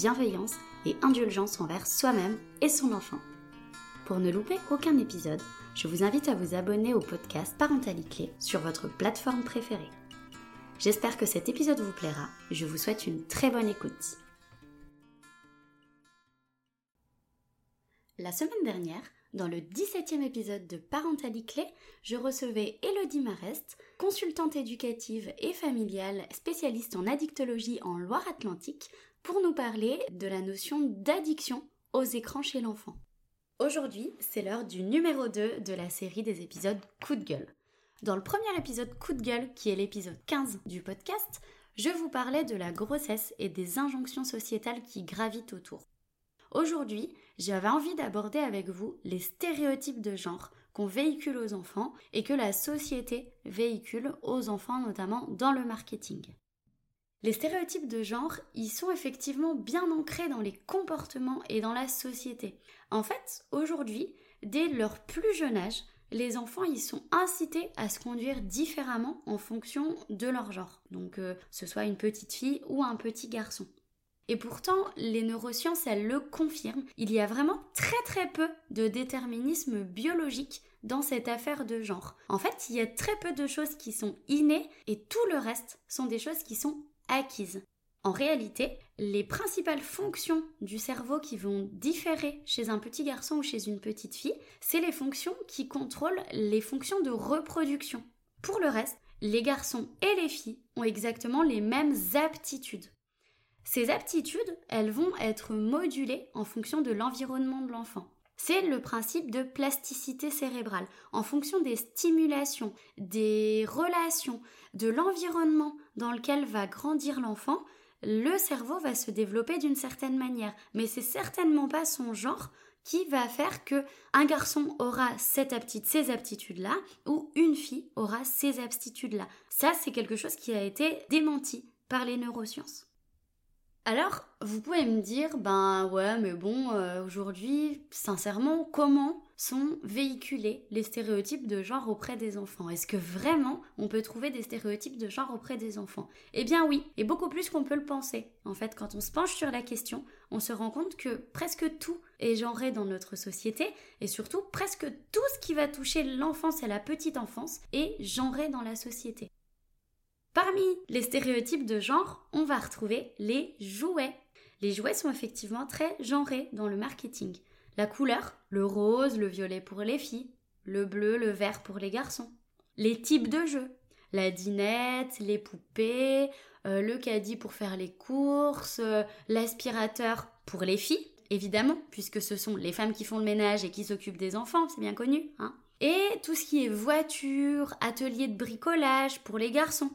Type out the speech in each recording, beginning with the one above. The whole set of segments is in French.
bienveillance et indulgence envers soi-même et son enfant. Pour ne louper aucun épisode, je vous invite à vous abonner au podcast Parentalité sur votre plateforme préférée. J'espère que cet épisode vous plaira. Je vous souhaite une très bonne écoute. La semaine dernière, dans le 17e épisode de Parentalité Clé, je recevais Elodie Marest, consultante éducative et familiale spécialiste en addictologie en Loire-Atlantique, pour nous parler de la notion d'addiction aux écrans chez l'enfant. Aujourd'hui, c'est l'heure du numéro 2 de la série des épisodes Coup de gueule. Dans le premier épisode Coup de gueule, qui est l'épisode 15 du podcast, je vous parlais de la grossesse et des injonctions sociétales qui gravitent autour. Aujourd'hui, j'avais envie d'aborder avec vous les stéréotypes de genre qu'on véhicule aux enfants et que la société véhicule aux enfants, notamment dans le marketing. Les stéréotypes de genre, ils sont effectivement bien ancrés dans les comportements et dans la société. En fait, aujourd'hui, dès leur plus jeune âge, les enfants ils sont incités à se conduire différemment en fonction de leur genre. Donc euh, ce soit une petite fille ou un petit garçon. Et pourtant, les neurosciences, elles le confirment. Il y a vraiment très très peu de déterminisme biologique dans cette affaire de genre. En fait, il y a très peu de choses qui sont innées et tout le reste sont des choses qui sont acquises. En réalité, les principales fonctions du cerveau qui vont différer chez un petit garçon ou chez une petite fille, c'est les fonctions qui contrôlent les fonctions de reproduction. Pour le reste, les garçons et les filles ont exactement les mêmes aptitudes. Ces aptitudes, elles vont être modulées en fonction de l'environnement de l'enfant. C'est le principe de plasticité cérébrale. En fonction des stimulations, des relations, de l'environnement dans lequel va grandir l'enfant, le cerveau va se développer d'une certaine manière. Mais c'est certainement pas son genre qui va faire que un garçon aura cette aptitude, ces aptitudes-là, ou une fille aura ces aptitudes-là. Ça, c'est quelque chose qui a été démenti par les neurosciences. Alors, vous pouvez me dire, ben ouais, mais bon, euh, aujourd'hui, sincèrement, comment sont véhiculés les stéréotypes de genre auprès des enfants? Est-ce que vraiment on peut trouver des stéréotypes de genre auprès des enfants? Eh bien oui, et beaucoup plus qu'on peut le penser. En fait, quand on se penche sur la question, on se rend compte que presque tout est genré dans notre société, et surtout presque tout ce qui va toucher l'enfance et la petite enfance est genré dans la société. Parmi les stéréotypes de genre, on va retrouver les jouets. Les jouets sont effectivement très genrés dans le marketing. La couleur, le rose, le violet pour les filles, le bleu, le vert pour les garçons. Les types de jeux, la dinette, les poupées, euh, le caddie pour faire les courses, euh, l'aspirateur pour les filles, évidemment, puisque ce sont les femmes qui font le ménage et qui s'occupent des enfants, c'est bien connu. Hein et tout ce qui est voiture, atelier de bricolage pour les garçons.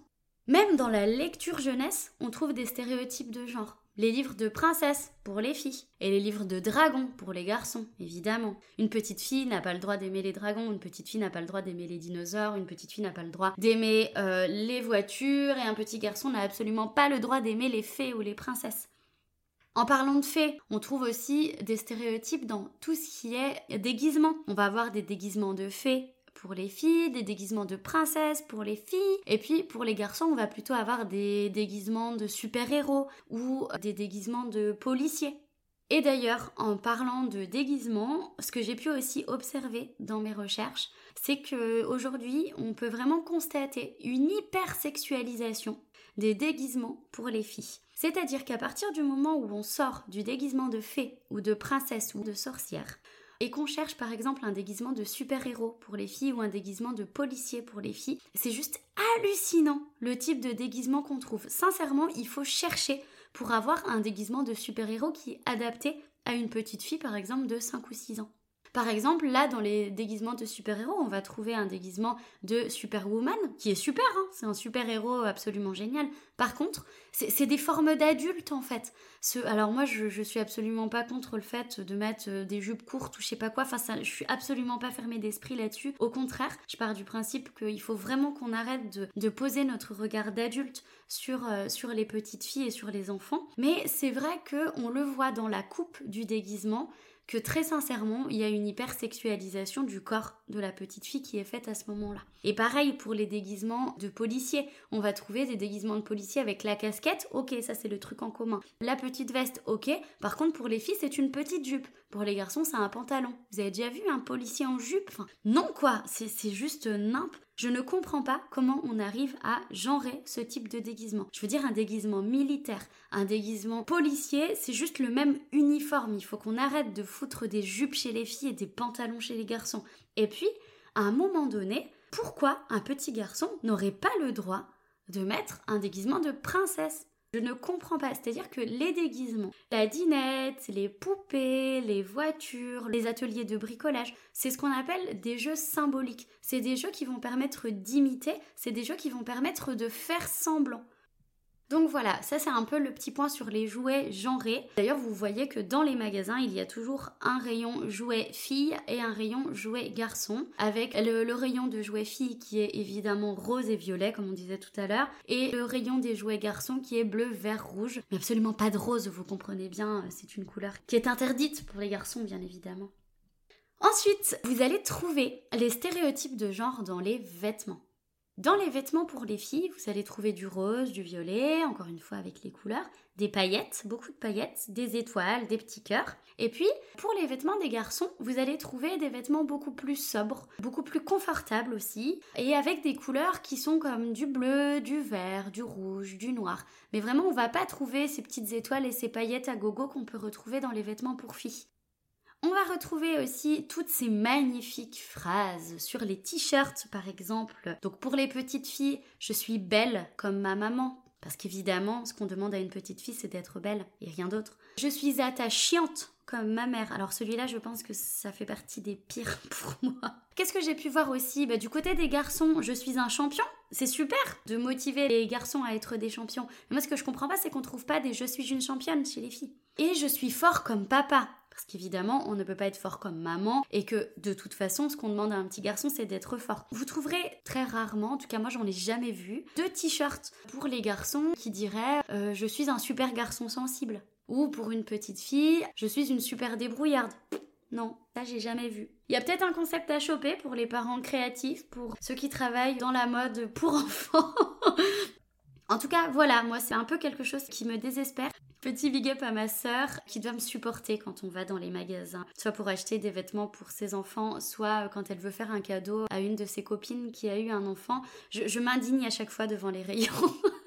Même dans la lecture jeunesse, on trouve des stéréotypes de genre. Les livres de princesses pour les filles et les livres de dragons pour les garçons, évidemment. Une petite fille n'a pas le droit d'aimer les dragons, une petite fille n'a pas le droit d'aimer les dinosaures, une petite fille n'a pas le droit d'aimer euh, les voitures et un petit garçon n'a absolument pas le droit d'aimer les fées ou les princesses. En parlant de fées, on trouve aussi des stéréotypes dans tout ce qui est déguisement. On va avoir des déguisements de fées, pour les filles, des déguisements de princesses pour les filles, et puis pour les garçons, on va plutôt avoir des déguisements de super-héros ou des déguisements de policiers. Et d'ailleurs, en parlant de déguisements, ce que j'ai pu aussi observer dans mes recherches, c'est que aujourd'hui, on peut vraiment constater une hypersexualisation des déguisements pour les filles. C'est-à-dire qu'à partir du moment où on sort du déguisement de fée ou de princesse ou de sorcière, et qu'on cherche par exemple un déguisement de super-héros pour les filles ou un déguisement de policier pour les filles, c'est juste hallucinant le type de déguisement qu'on trouve. Sincèrement, il faut chercher pour avoir un déguisement de super-héros qui est adapté à une petite fille par exemple de 5 ou 6 ans. Par exemple, là, dans les déguisements de super-héros, on va trouver un déguisement de Superwoman, qui est super, hein c'est un super-héros absolument génial. Par contre, c'est des formes d'adultes, en fait. Ce, alors moi, je, suis absolument pas contre le fait de mettre euh, des jupes courtes ou je sais pas quoi. Enfin, ça, je suis absolument pas fermée d'esprit là-dessus. Au contraire, je pars du principe qu'il faut vraiment qu'on arrête de, poser notre regard d'adulte sur, euh, sur les petites filles et sur les enfants. Mais c'est vrai que on le voit dans la coupe du déguisement que très sincèrement, il y a une hypersexualisation du corps de la petite fille qui est faite à ce moment-là. Et pareil pour les déguisements de policiers. On va trouver des déguisements de policiers avec la casquette, ok, ça c'est le truc en commun. La petite veste, ok. Par contre, pour les filles, c'est une petite jupe. Pour les garçons, c'est un pantalon. Vous avez déjà vu un policier en jupe? Non quoi, c'est juste nimp. Je ne comprends pas comment on arrive à genrer ce type de déguisement. Je veux dire un déguisement militaire, un déguisement policier, c'est juste le même uniforme. Il faut qu'on arrête de foutre des jupes chez les filles et des pantalons chez les garçons. Et puis, à un moment donné, pourquoi un petit garçon n'aurait pas le droit de mettre un déguisement de princesse? Je ne comprends pas. C'est-à-dire que les déguisements, la dinette, les poupées, les voitures, les ateliers de bricolage, c'est ce qu'on appelle des jeux symboliques. C'est des jeux qui vont permettre d'imiter, c'est des jeux qui vont permettre de faire semblant. Donc voilà, ça c'est un peu le petit point sur les jouets genrés. D'ailleurs, vous voyez que dans les magasins, il y a toujours un rayon jouets filles et un rayon jouets garçons, avec le, rayon de jouets filles qui est évidemment rose et violet, comme on disait tout à l'heure, et le rayon des jouets garçons qui est bleu, vert, rouge. Mais absolument pas de rose, vous comprenez bien, c'est une couleur qui est interdite pour les garçons, bien évidemment. Ensuite, vous allez trouver les stéréotypes de genre dans les vêtements. Dans les vêtements pour les filles, vous allez trouver du rose, du violet, encore une fois avec les couleurs, des paillettes, beaucoup de paillettes, des étoiles, des petits cœurs. Et puis, pour les vêtements des garçons, vous allez trouver des vêtements beaucoup plus sobres, beaucoup plus confortables aussi, et avec des couleurs qui sont comme du bleu, du vert, du rouge, du noir. Mais vraiment, on va pas trouver ces petites étoiles et ces paillettes à gogo qu'on peut retrouver dans les vêtements pour filles. On va retrouver aussi toutes ces magnifiques phrases sur les t-shirts par exemple. Donc pour les petites filles, je suis belle comme ma maman. Parce qu'évidemment, ce qu'on demande à une petite fille, c'est d'être belle et rien d'autre. Je suis attachante comme ma mère. Alors celui-là, je pense que ça fait partie des pires pour moi. Qu'est-ce que j'ai pu voir aussi? Bah, Du côté des garçons, je suis un champion. C'est super de motiver les garçons à être des champions. Mais moi, ce que je comprends pas, c'est qu'on trouve pas des je suis une championne chez les filles. Et je suis fort comme papa. Parce qu'évidemment, on ne peut pas être fort comme maman et que de toute façon, ce qu'on demande à un petit garçon, c'est d'être fort. Vous trouverez très rarement, en tout cas moi j'en ai jamais vu, deux t-shirts pour les garçons qui diraient euh, je suis un super garçon sensible. Ou pour une petite fille, je suis une super débrouillarde. Non, ça j'ai jamais vu. Il y a peut-être un concept à choper pour les parents créatifs, pour ceux qui travaillent dans la mode pour enfants. en tout cas, voilà, moi c'est un peu quelque chose qui me désespère. Petit big up à ma sœur qui doit me supporter quand on va dans les magasins, soit pour acheter des vêtements pour ses enfants, soit quand elle veut faire un cadeau à une de ses copines qui a eu un enfant. Je, je m'indigne à chaque fois devant les rayons.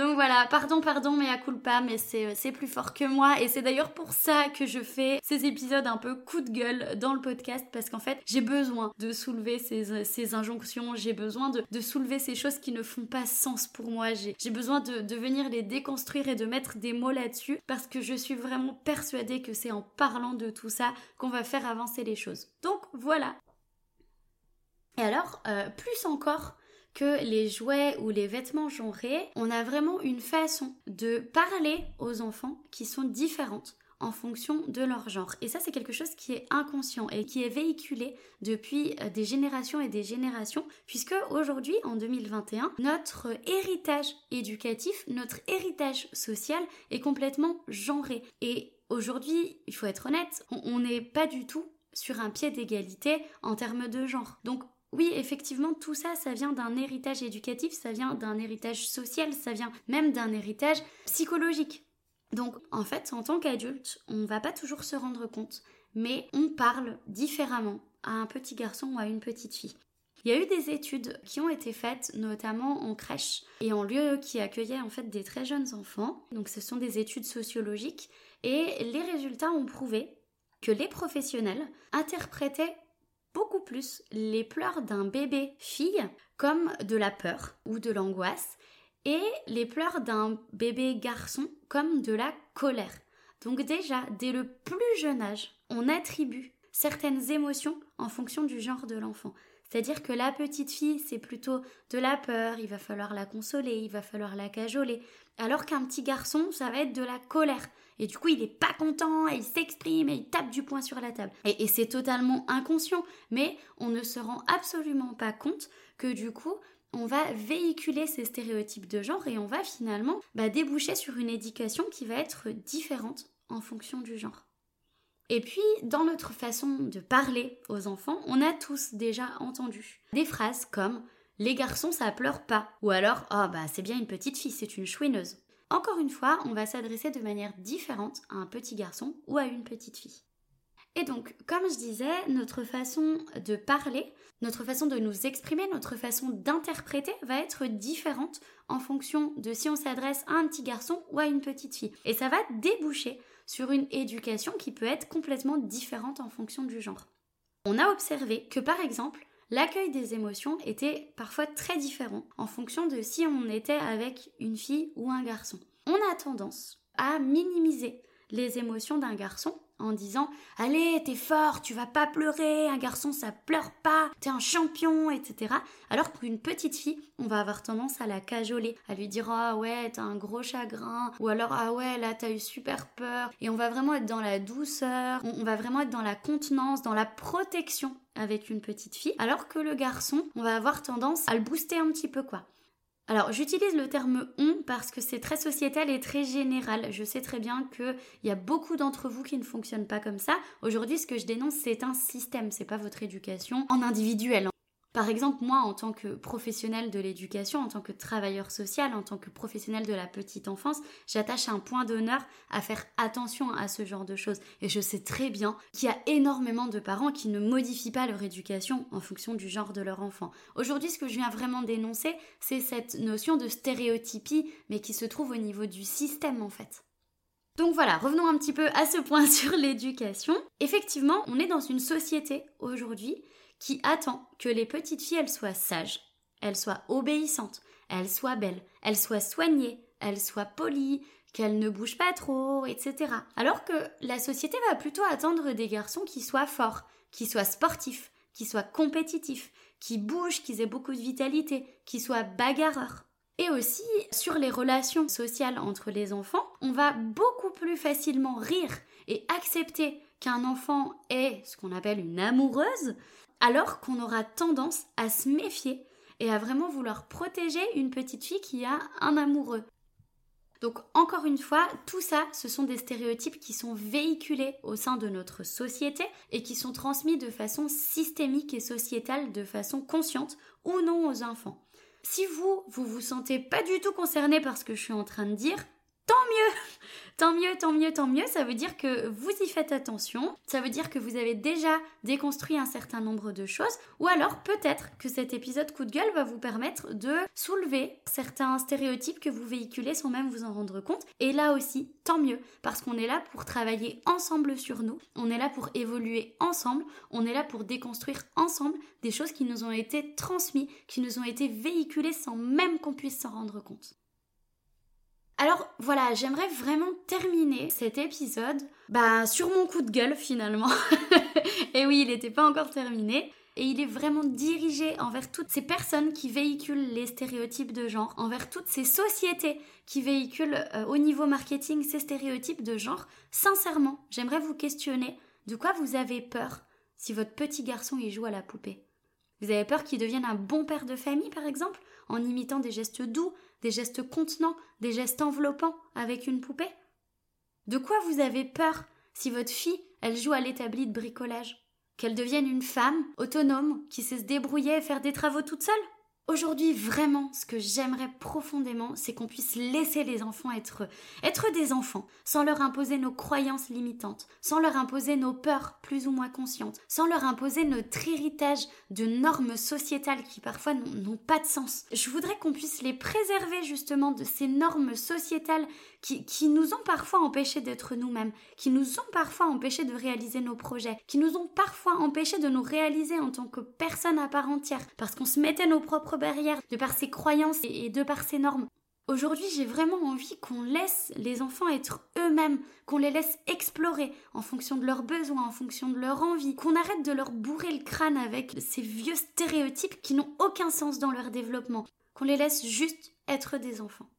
Donc voilà, pardon, pardon, mais à culpa, mais euh, c'est plus fort que moi. Et c'est d'ailleurs pour ça que je fais ces épisodes un peu coup de gueule dans le podcast, parce qu'en fait, j'ai besoin de soulever ces, euh, injonctions, j'ai besoin de, soulever ces choses qui ne font pas sens pour moi. J'ai besoin de, de venir les déconstruire et de mettre des mots là-dessus, parce que je suis vraiment persuadée que c'est en parlant de tout ça qu'on va faire avancer les choses. Donc voilà. Et alors, euh, plus encore que les jouets ou les vêtements genrés, on a vraiment une façon de parler aux enfants qui sont différentes en fonction de leur genre. Et ça, c'est quelque chose qui est inconscient et qui est véhiculé depuis euh, des générations et des générations, puisque aujourd'hui, en 2021, notre héritage éducatif, notre héritage social est complètement genré. Et aujourd'hui, il faut être honnête, on n'est pas du tout sur un pied d'égalité en termes de genre. Donc oui, effectivement, tout ça, ça vient d'un héritage éducatif, ça vient d'un héritage social, ça vient même d'un héritage psychologique. Donc, en fait, en tant qu'adulte, on ne va pas toujours se rendre compte, mais on parle différemment à un petit garçon ou à une petite fille. Il y a eu des études qui ont été faites notamment en crèche et en lieu qui accueillait en fait des très jeunes enfants. Donc ce sont des études sociologiques et les résultats ont prouvé que les professionnels interprétaient beaucoup plus les pleurs d'un bébé fille comme de la peur ou de l'angoisse et les pleurs d'un bébé garçon comme de la colère. Donc déjà, dès le plus jeune âge, on attribue certaines émotions en fonction du genre de l'enfant. C'est-à-dire que la petite fille, c'est plutôt de la peur, il va falloir la consoler, il va falloir la cajoler. Alors qu'un petit garçon, ça va être de la colère. Et du coup, il n'est pas content, il s'exprime, et il tape du poing sur la table. Et, c'est totalement inconscient, mais on ne se rend absolument pas compte que du coup, on va véhiculer ces stéréotypes de genre et on va finalement bah, déboucher sur une éducation qui va être différente en fonction du genre. Et puis, dans notre façon de parler aux enfants, on a tous déjà entendu des phrases comme les garçons ça pleure pas ou alors oh bah c'est bien une petite fille, c'est une chouineuse. Encore une fois, on va s'adresser de manière différente à un petit garçon ou à une petite fille. Et donc, comme je disais, notre façon de parler, notre façon de nous exprimer, notre façon d'interpréter va être différente en fonction de si on s'adresse à un petit garçon ou à une petite fille. Et ça va déboucher sur une éducation qui peut être complètement différente en fonction du genre. On a observé que par exemple, l'accueil des émotions était parfois très différent en fonction de si on était avec une fille ou un garçon. On a tendance à minimiser les émotions d'un garçon en disant Allez, t'es fort, tu vas pas pleurer, un garçon ça pleure pas, t'es un champion, etc. Alors qu'une petite fille, on va avoir tendance à la cajoler, à lui dire Ah ouais, t'as un gros chagrin, ou alors Ah ouais, là t'as eu super peur. Et on va vraiment être dans la douceur, on va vraiment être dans la contenance, dans la protection avec une petite fille, alors que le garçon, on va avoir tendance à le booster un petit peu quoi. Alors, j'utilise le terme on parce que c'est très sociétal et très général. Je sais très bien qu'il y a beaucoup d'entre vous qui ne fonctionnent pas comme ça. Aujourd'hui, ce que je dénonce, c'est un système, c'est pas votre éducation en individuel. Par exemple, moi, en tant que professionnel de l'éducation, en tant que travailleur social, en tant que professionnel de la petite enfance, j'attache un point d'honneur à faire attention à ce genre de choses. Et je sais très bien qu'il y a énormément de parents qui ne modifient pas leur éducation en fonction du genre de leur enfant. Aujourd'hui, ce que je viens vraiment dénoncer, c'est cette notion de stéréotypie, mais qui se trouve au niveau du système en fait. Donc voilà, revenons un petit peu à ce point sur l'éducation. Effectivement, on est dans une société aujourd'hui qui attend que les petites filles, elles soient sages, elles soient obéissantes, elles soient belles, elles soient soignées, elles soient polies, qu'elles ne bougent pas trop, etc. Alors que la société va plutôt attendre des garçons qui soient forts, qui soient sportifs, qui soient compétitifs, qui bougent, qui aient beaucoup de vitalité, qui soient bagarreurs. Et aussi, sur les relations sociales entre les enfants, on va beaucoup plus facilement rire et accepter qu'un enfant ait ce qu'on appelle une amoureuse alors qu'on aura tendance à se méfier et à vraiment vouloir protéger une petite fille qui a un amoureux. Donc encore une fois, tout ça, ce sont des stéréotypes qui sont véhiculés au sein de notre société et qui sont transmis de façon systémique et sociétale, de façon consciente ou non aux enfants. Si vous, vous vous sentez pas du tout concerné par ce que je suis en train de dire, tant mieux. Tant mieux, tant mieux, tant mieux, ça veut dire que vous y faites attention, ça veut dire que vous avez déjà déconstruit un certain nombre de choses, ou alors peut-être que cet épisode coup de gueule va vous permettre de soulever certains stéréotypes que vous véhiculez sans même vous en rendre compte. Et là aussi, tant mieux, parce qu'on est là pour travailler ensemble sur nous, on est là pour évoluer ensemble, on est là pour déconstruire ensemble des choses qui nous ont été transmises, qui nous ont été véhiculées sans même qu'on puisse s'en rendre compte. Alors voilà, j'aimerais vraiment terminer cet épisode bah, sur mon coup de gueule finalement. et oui, il n'était pas encore terminé. Et il est vraiment dirigé envers toutes ces personnes qui véhiculent les stéréotypes de genre, envers toutes ces sociétés qui véhiculent euh, au niveau marketing ces stéréotypes de genre. Sincèrement, j'aimerais vous questionner de quoi vous avez peur si votre petit garçon y joue à la poupée? Vous avez peur qu'il devienne un bon père de famille, par exemple, en imitant des gestes doux, des gestes contenants, des gestes enveloppants avec une poupée? De quoi vous avez peur si votre fille, elle joue à l'établi de bricolage? Qu'elle devienne une femme autonome qui sait se débrouiller et faire des travaux toute seule? Aujourd'hui, vraiment, ce que j'aimerais profondément, c'est qu'on puisse laisser les enfants être, être des enfants, sans leur imposer nos croyances limitantes, sans leur imposer nos peurs plus ou moins conscientes, sans leur imposer notre héritage de normes sociétales qui parfois n'ont pas de sens. Je voudrais qu'on puisse les préserver justement de ces normes sociétales qui, qui nous ont parfois empêchés d'être nous-mêmes, qui nous ont parfois empêchés de réaliser nos projets, qui nous ont parfois empêchés de nous réaliser en tant que personne à part entière, parce qu'on se mettait nos propres de par ses croyances et de par ses normes. Aujourd'hui, j'ai vraiment envie qu'on laisse les enfants être eux-mêmes, qu'on les laisse explorer en fonction de leurs besoins, en fonction de leur envie, qu'on arrête de leur bourrer le crâne avec ces vieux stéréotypes qui n'ont aucun sens dans leur développement, qu'on les laisse juste être des enfants.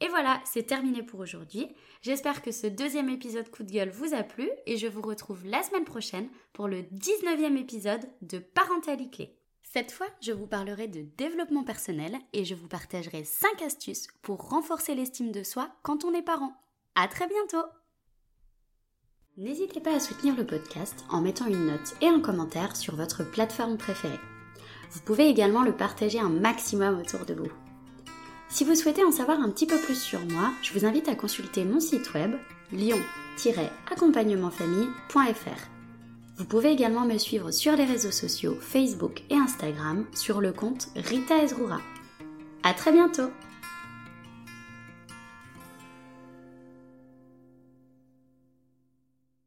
Et voilà, c'est terminé pour aujourd'hui. J'espère que ce deuxième épisode coup de gueule vous a plu et je vous retrouve la semaine prochaine pour le 19e épisode de Parentalité. Cette fois, je vous parlerai de développement personnel et je vous partagerai 5 astuces pour renforcer l'estime de soi quand on est parent. À très bientôt! N'hésitez pas à soutenir le podcast en mettant une note et un commentaire sur votre plateforme préférée. Vous pouvez également le partager un maximum autour de vous. Si vous souhaitez en savoir un petit peu plus sur moi, je vous invite à consulter mon site web lion-accompagnementfamille.fr. Vous pouvez également me suivre sur les réseaux sociaux Facebook et Instagram sur le compte Rita Ezrura. À très bientôt!